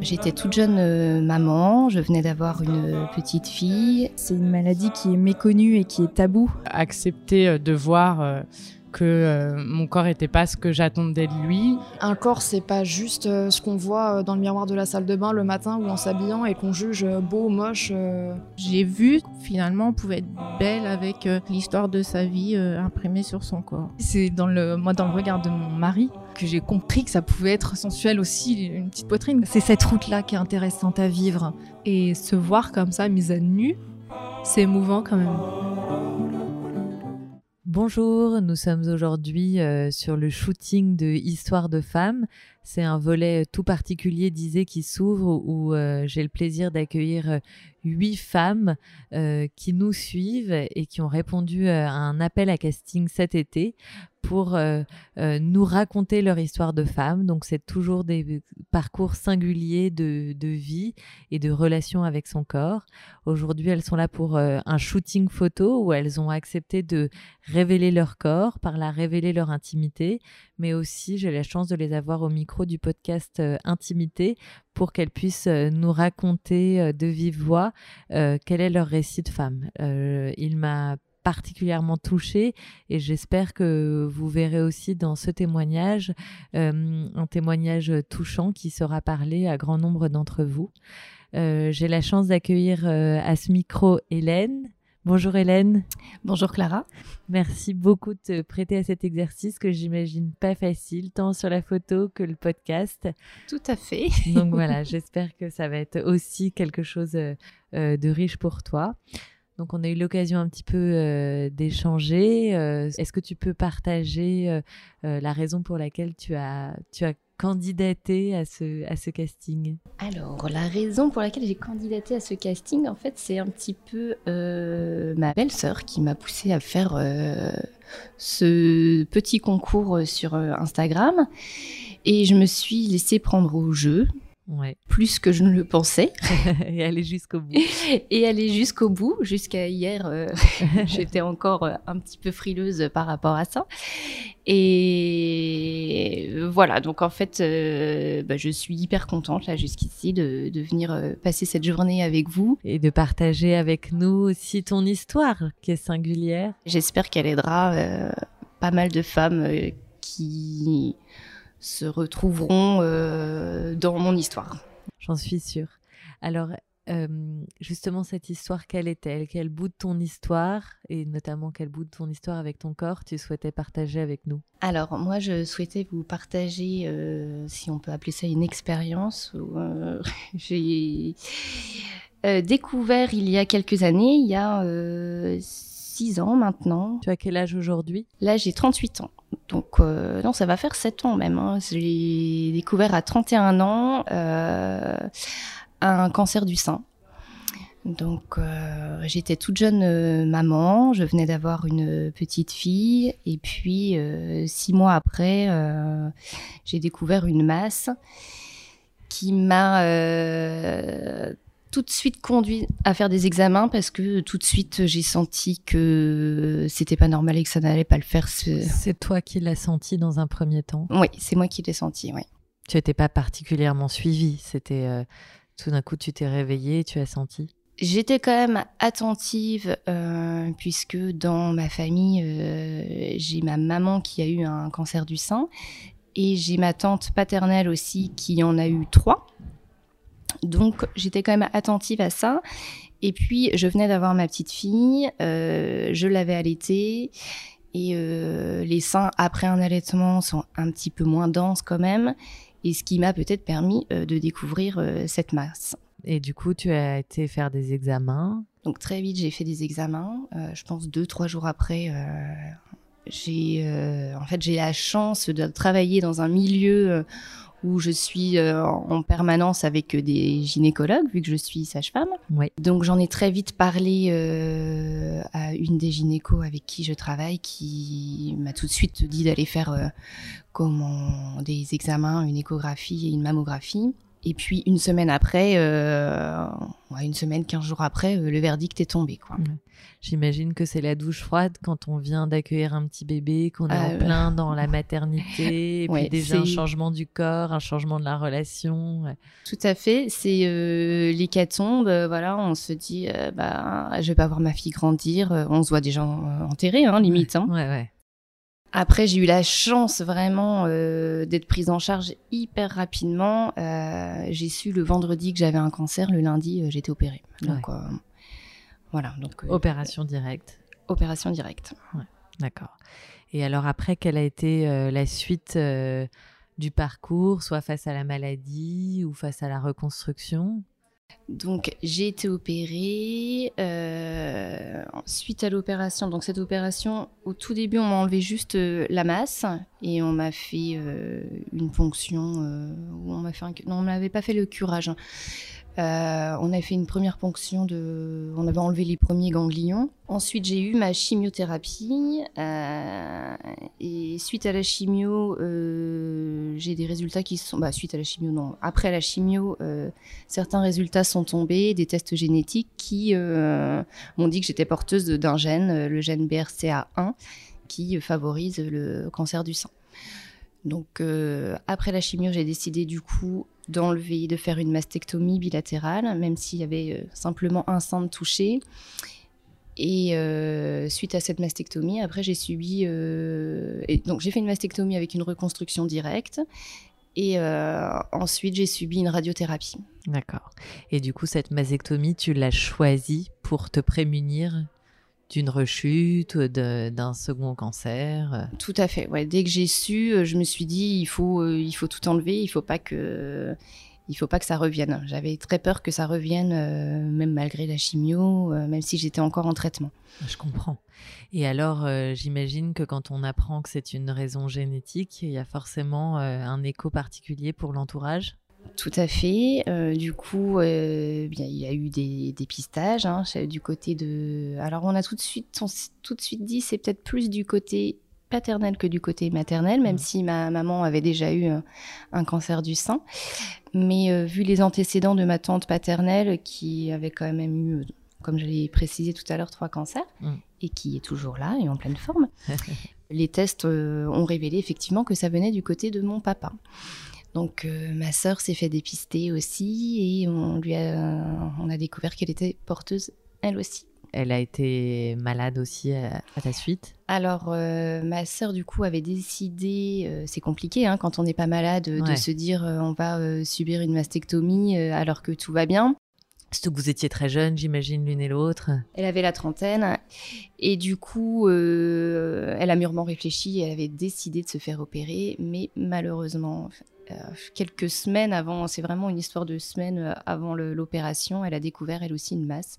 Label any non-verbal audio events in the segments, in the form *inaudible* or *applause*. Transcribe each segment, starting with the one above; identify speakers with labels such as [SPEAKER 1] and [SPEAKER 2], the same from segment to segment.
[SPEAKER 1] J'étais toute jeune euh, maman, je venais d'avoir une petite fille.
[SPEAKER 2] C'est une maladie qui est méconnue et qui est tabou.
[SPEAKER 3] Accepter euh, de voir euh, que euh, mon corps n'était pas ce que j'attendais de lui.
[SPEAKER 4] Un corps, c'est pas juste euh, ce qu'on voit euh, dans le miroir de la salle de bain le matin ou en s'habillant et qu'on juge beau, moche. euh.
[SPEAKER 5] J'ai vu finalement on pouvait être belle avec euh, l'histoire de sa vie euh, imprimée sur son corps.
[SPEAKER 6] C'est dans le, moi, dans le regard de mon mari que j'ai compris que ça pouvait être sensuel aussi, une petite poitrine. C'est cette route-là qui est intéressante à vivre.
[SPEAKER 7] Et se voir comme ça, mise à nu, c'est émouvant quand même.
[SPEAKER 8] Bonjour, nous sommes aujourd'hui euh, sur le shooting de Histoire de femmes. C'est un volet tout particulier d'Isée qui s'ouvre où euh, j'ai le plaisir d'accueillir euh, huit femmes euh, qui nous suivent et qui ont répondu euh, à un appel à casting cet été pour euh, euh, nous raconter leur histoire de femme. Donc c'est toujours des parcours singuliers de, vie et de relation avec son corps. Aujourd'hui, elles sont là pour euh, un shooting photo où elles ont accepté de révéler leur corps, par là révéler leur intimité, mais aussi j'ai la chance de les avoir au micro du podcast euh, Intimité pour qu'elles puissent euh, nous raconter euh, de vive voix euh, quel est leur récit de femme. Euh, il m'a particulièrement touchée et j'espère que vous verrez aussi dans ce témoignage euh, un témoignage touchant qui sera parlé à grand nombre d'entre vous. Euh, J'ai la chance d'accueillir euh, à ce micro Hélène. Bonjour Hélène.
[SPEAKER 1] Bonjour Clara.
[SPEAKER 8] Merci beaucoup de te prêter à cet exercice que j'imagine pas facile, tant sur la photo que le podcast.
[SPEAKER 1] Tout à fait.
[SPEAKER 8] Donc voilà, j'espère que ça va être aussi quelque chose de riche pour toi. Donc on a eu l'occasion un petit peu euh, d'échanger. Euh, Est-ce que tu peux partager euh, la raison pour laquelle tu as, tu as candidaté à ce, à ce casting?
[SPEAKER 1] Alors, la raison pour laquelle j'ai candidaté à ce casting, en fait, c'est un petit peu ma belle-sœur qui m'a poussée à faire ce petit concours sur Instagram. Et je me suis laissée prendre au jeu,
[SPEAKER 8] Ouais,
[SPEAKER 1] plus que je ne le pensais, *laughs*
[SPEAKER 8] et aller jusqu'au bout. *laughs*
[SPEAKER 1] et aller jusqu'au bout. Jusqu'à hier, euh, *laughs* j'étais encore euh, un petit peu frileuse par rapport à ça. Et voilà, donc en fait, euh, bah, je suis hyper contente là jusqu'ici de, de venir euh, passer cette journée avec vous.
[SPEAKER 8] Et de partager avec nous aussi ton histoire qui est singulière.
[SPEAKER 1] J'espère qu'elle aidera euh, pas mal de femmes euh, qui se retrouveront euh, dans mon histoire.
[SPEAKER 8] J'en suis sûre. Alors, euh, justement, cette histoire, quelle est-elle? Quel bout de ton histoire, et notamment quel bout de ton histoire avec ton corps, tu souhaitais partager avec nous?
[SPEAKER 1] Alors, moi, je souhaitais vous partager, euh, si on peut appeler ça une expérience, où *laughs* j'ai découvert il y a quelques années, il y a six ans maintenant.
[SPEAKER 8] Tu as quel âge aujourd'hui?
[SPEAKER 1] Là, j'ai 38 ans. Donc, euh, non, ça va faire 7 ans même. Hein. J'ai découvert à 31 ans euh, un cancer du sein. Donc, euh, j'étais toute jeune maman, je venais d'avoir une petite fille, et puis six mois après, j'ai découvert une masse qui m'a tout de suite conduit à faire des examens parce que tout de suite j'ai senti que c'était pas normal et que ça n'allait pas le faire. ce-
[SPEAKER 8] C'est toi qui l'as senti dans un premier temps.
[SPEAKER 1] Oui, c'est moi qui l'ai senti, oui.
[SPEAKER 8] Tu n'étais pas particulièrement suivi. C'était euh, tout d'un coup, tu t'es réveillé et tu as senti.
[SPEAKER 1] J'étais quand même attentive euh, puisque dans ma famille, euh, j'ai ma maman qui a eu un cancer du sein et j'ai ma tante paternelle aussi qui en a eu trois. Donc j'étais quand même attentive à ça. Et puis je venais d'avoir ma petite fille, euh, je l'avais allaitée et euh, les seins après un allaitement sont un petit peu moins denses quand même. Et ce qui m'a peut-être permis euh, de découvrir cette masse.
[SPEAKER 8] Et du coup, tu as été faire des examens?
[SPEAKER 1] Donc très vite, j'ai fait des examens. Je pense deux, trois jours après, j'ai euh, en fait j'ai la chance de travailler dans un milieu où je suis euh, en permanence avec des gynécologues, vu que je suis sage-femme.
[SPEAKER 8] Oui.
[SPEAKER 1] Donc j'en ai très vite parlé euh, à une des gynécos avec qui je travaille, qui m'a tout de suite dit d'aller faire euh, comment des examens, une échographie et une mammographie. Et puis une semaine après, euh, ouais, une semaine, quinze jours après, euh, le verdict est tombé. Quoi.
[SPEAKER 8] J'imagine que c'est la douche froide quand on vient d'accueillir un petit bébé, qu'on est en
[SPEAKER 1] Euh,
[SPEAKER 8] plein dans la maternité, *laughs* et puis déjà un changement du corps, un changement de la relation.
[SPEAKER 1] Tout à fait, c'est euh, l'hécatombe. voilà, on se dit, bah, je vais pas voir ma fille grandir. on se voit déjà enterré, hein, limite. hein.
[SPEAKER 8] Ouais.
[SPEAKER 1] Après, j'ai eu la chance vraiment euh, d'être prise en charge hyper rapidement. Euh, j'ai su le vendredi que j'avais un cancer, le lundi, euh, j'étais opérée. Donc euh, voilà, donc
[SPEAKER 8] Opération directe.
[SPEAKER 1] opération directe.
[SPEAKER 8] D'accord. Et alors après, quelle a été la suite du parcours, soit face à la maladie ou face à la reconstruction?
[SPEAKER 1] Donc j'ai été opérée euh, suite à l'opération. Donc cette opération, au tout début, on m'a enlevé juste euh, la masse et on m'a fait euh, une ponction. où on m'a fait non, on m'avait pas fait le curage. hein. Euh, on a fait une première ponction on avait enlevé les premiers ganglions. Ensuite, j'ai eu ma chimiothérapie euh, et suite à la chimio, euh, j'ai des résultats qui sont, bah suite à la chimio non, après la chimio, certains résultats sont tombés, des tests génétiques qui m'ont dit que j'étais porteuse d'un gène, le gène BRCA1, qui favorise le cancer du sein. Donc après la chimio, j'ai décidé du coup d'enlever, de faire une mastectomie bilatérale, même s'il y avait euh, simplement un sein de touché. Et euh, suite à cette mastectomie, après j'ai subi, euh, et donc j'ai fait une mastectomie avec une reconstruction directe. Et ensuite, j'ai subi une radiothérapie.
[SPEAKER 8] D'accord. Et du coup, cette mastectomie, tu l'as choisie pour te prémunir d'une rechute, d'un second cancer. euh.
[SPEAKER 1] Tout à fait. Ouais. Dès que j'ai su, euh, je me suis dit il faut, euh, il faut tout enlever. Il faut pas que, il faut pas que ça revienne. J'avais très peur que ça revienne, euh, même malgré la chimio, euh, même si j'étais encore en traitement.
[SPEAKER 8] Je comprends. Et alors, j'imagine que quand on apprend que c'est une raison génétique, il y a forcément un écho particulier pour l'entourage?
[SPEAKER 1] Tout à fait. Euh, du coup, euh, bien, il y a eu des dépistages hein, chez- du côté de. Alors, on a tout de suite, on tout de suite dit, c'est peut-être plus du côté paternel que du côté maternel, même
[SPEAKER 8] Mm.
[SPEAKER 1] si ma maman avait déjà eu un, un cancer du sein. Mais euh, vu les antécédents de ma tante paternelle, qui avait quand même eu, comme je l'ai précisé tout à l'heure, trois cancers,
[SPEAKER 8] Mm.
[SPEAKER 1] et qui est toujours là et en pleine forme, *laughs* les tests ont révélé effectivement que ça venait du côté de mon papa. Donc euh, ma sœur s'est fait dépister aussi et on lui a, on a découvert qu'elle était porteuse elle aussi.
[SPEAKER 8] Elle a été malade aussi à, à ta suite?
[SPEAKER 1] Alors euh, ma sœur du coup avait décidé, euh, c'est compliqué hein, quand on n'est pas malade euh,
[SPEAKER 8] Ouais.
[SPEAKER 1] de se dire euh, on va euh, subir une mastectomie euh, alors que tout va bien.
[SPEAKER 8] Surtout que vous étiez très jeunes, j'imagine, l'une et l'autre.
[SPEAKER 1] Elle avait la trentaine et du coup, euh, elle a mûrement réfléchi et elle avait décidé de se faire opérer, mais malheureusement, euh, quelques semaines avant, c'est vraiment une histoire de semaines avant l'opération, elle a découvert elle aussi une masse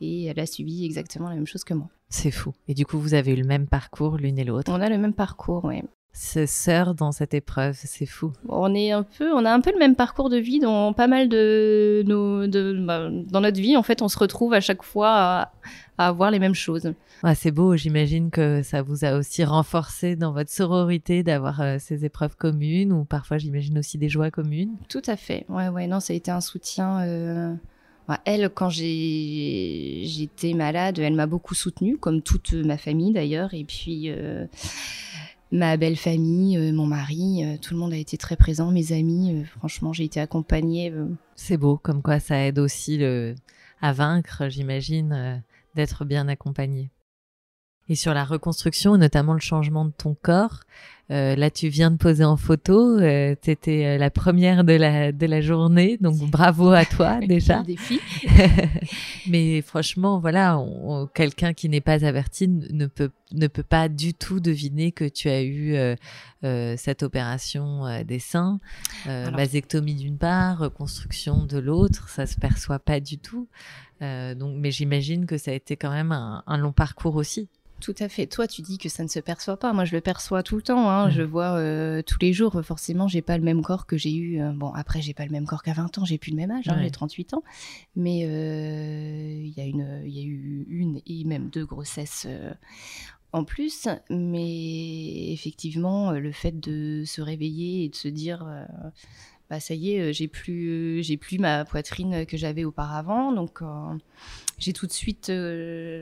[SPEAKER 1] et elle a subi exactement la même chose que moi.
[SPEAKER 8] C'est fou. Et du coup, vous avez eu le même parcours l'une et l'autre.
[SPEAKER 1] On a le même parcours, ouais.
[SPEAKER 8] C'est sœurs dans cette épreuve, c'est fou.
[SPEAKER 1] On est un peu, on a un peu le même parcours de vie dans pas mal de nos, de, bah, dans notre vie. En fait, on se retrouve à chaque fois à, à avoir les mêmes choses.
[SPEAKER 8] Ouais, c'est beau, j'imagine que ça vous a aussi renforcé dans votre sororité d'avoir euh, ces épreuves communes ou parfois j'imagine aussi des joies communes.
[SPEAKER 1] Tout à fait. Ouais, ouais, non, ça a été un soutien. euh, elle, quand j'ai j'étais malade, elle m'a beaucoup soutenue, comme toute ma famille d'ailleurs. Et puis euh, ma belle famille, euh, mon mari, euh, tout le monde a été très présent, mes amis. euh, franchement, j'ai été accompagnée.
[SPEAKER 8] C'est beau, comme quoi ça aide aussi à vaincre, j'imagine, d'être bien accompagné. Et sur la reconstruction, notamment le changement de ton corps, euh, là tu viens de poser en photo, euh, tu étais la première de la, de la journée, donc bravo à toi *laughs* déjà.
[SPEAKER 1] défi. *laughs*
[SPEAKER 8] Mais franchement, voilà, quelqu'un qui n'est pas averti ne peut, ne peut pas du tout deviner que tu as eu euh, euh, cette opération euh, des seins, euh,
[SPEAKER 1] Alors-
[SPEAKER 8] vasectomie d'une part, reconstruction de l'autre, ça se perçoit pas du tout. Euh, donc, mais j'imagine que ça a été quand même un, un long parcours aussi.
[SPEAKER 1] Tout à fait. Toi, tu dis que ça ne se perçoit pas. Moi, je le perçois tout le temps. Hein.
[SPEAKER 8] Mm.
[SPEAKER 1] Je vois euh, tous les jours. Forcément, j'ai pas le même corps que j'ai eu. euh, bon, après, j'ai pas le même corps qu'à 20 ans. J'ai plus le même âge. hein,
[SPEAKER 8] Ouais.
[SPEAKER 1] J'ai 38 ans. Mais euh, il y a une, il y a eu une et même deux grossesses euh, en plus. Mais effectivement, euh, le fait de se réveiller et de se dire. euh, bah ça y est, j'ai plus, j'ai plus ma poitrine que j'avais auparavant. Donc, j'ai tout de suite,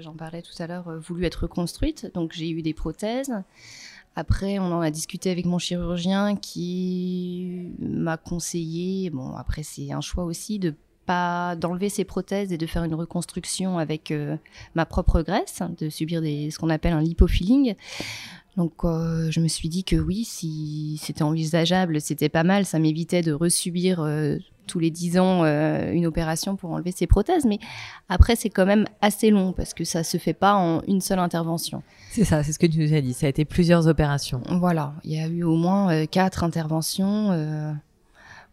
[SPEAKER 1] j'en parlais tout à l'heure, voulu être reconstruite. Donc, j'ai eu des prothèses. Après, on en a discuté avec mon chirurgien qui m'a conseillé, bon, après, c'est un choix aussi, de pas d'enlever ses prothèses et de faire une reconstruction avec euh, ma propre graisse, de subir des, ce qu'on appelle un lipofilling. Donc euh, je me suis dit que oui, si c'était envisageable, c'était pas mal, ça m'évitait de resubir euh, tous les 10 ans euh, une opération pour enlever ses prothèses. Mais après, c'est quand même assez long parce que ça se fait pas en une seule intervention.
[SPEAKER 8] C'est ça, c'est ce que tu nous as dit. Ça a été plusieurs opérations.
[SPEAKER 1] Voilà, il y a eu au moins quatre interventions.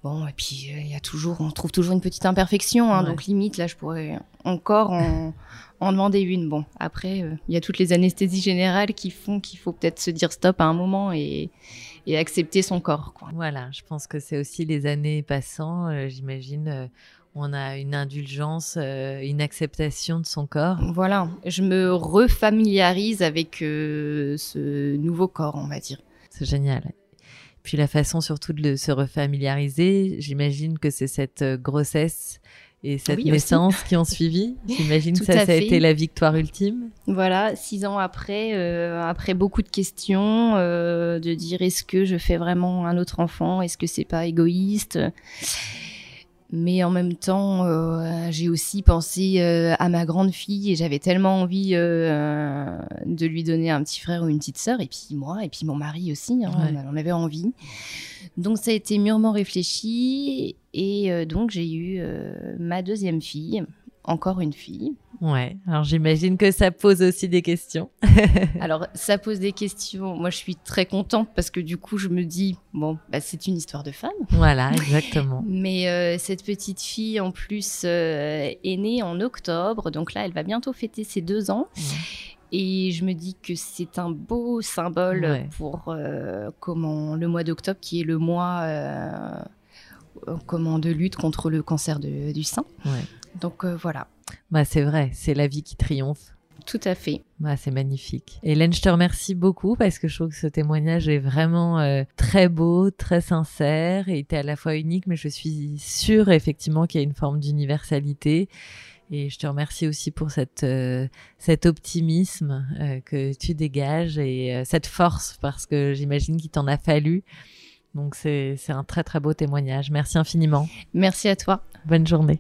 [SPEAKER 1] Euh, bon, et puis il y a toujours, on trouve toujours une petite imperfection. Hein, Donc limite, là, je pourrais encore en, en demander une. Bon, après, il y a toutes les anesthésies générales qui font qu'il faut peut-être se dire stop à un moment et et accepter son corps. Quoi.
[SPEAKER 8] Voilà, je pense que c'est aussi les années passant, euh, j'imagine. Euh, on a une indulgence, euh, une acceptation de son corps.
[SPEAKER 1] Voilà, je me refamiliarise avec ce nouveau corps, on va dire.
[SPEAKER 8] C'est génial. Puis la façon surtout de se refamiliariser, j'imagine que c'est cette grossesse et cette naissance qui ont suivi. *laughs* J'imagine que ça, ça a été la victoire ultime.
[SPEAKER 1] Voilà, six ans après, euh, après beaucoup de questions, euh, de dire est-ce que je fais vraiment un autre enfant, est-ce que c'est pas égoïste? Mais en même temps, euh, j'ai aussi pensé euh, à ma grande fille et j'avais tellement envie euh, de lui donner un petit frère ou une petite sœur, et puis moi, et puis mon mari aussi, hein, on avait envie. Donc ça a été mûrement réfléchi, et donc j'ai eu ma deuxième fille, encore une fille.
[SPEAKER 8] Ouais, alors j'imagine que ça pose aussi des questions. *laughs*
[SPEAKER 1] alors ça pose des questions. Moi je suis très contente parce que du coup je me dis, bon, bah, c'est une histoire de femme.
[SPEAKER 8] Voilà, *laughs* exactement.
[SPEAKER 1] Mais euh, cette petite fille en plus euh, est née en octobre, donc là elle va bientôt fêter ses deux ans. Et je me dis que c'est un beau symbole pour euh, comment le mois d'octobre qui est le mois comment de lutte contre le cancer du sein. Ouais. Donc euh, voilà.
[SPEAKER 8] Bah, c'est vrai, c'est la vie qui triomphe.
[SPEAKER 1] Tout à fait.
[SPEAKER 8] Bah, c'est magnifique. Hélène, je te remercie beaucoup parce que je trouve que ce témoignage est vraiment euh, très beau, très sincère et était à la fois unique, mais je suis sûre effectivement qu'il y a une forme d'universalité. Et je te remercie aussi pour cette, euh, cet optimisme que tu dégages et cette force parce que j'imagine qu'il t'en a fallu. Donc c'est un très très beau témoignage. Merci infiniment.
[SPEAKER 1] Merci à toi.
[SPEAKER 8] Bonne journée.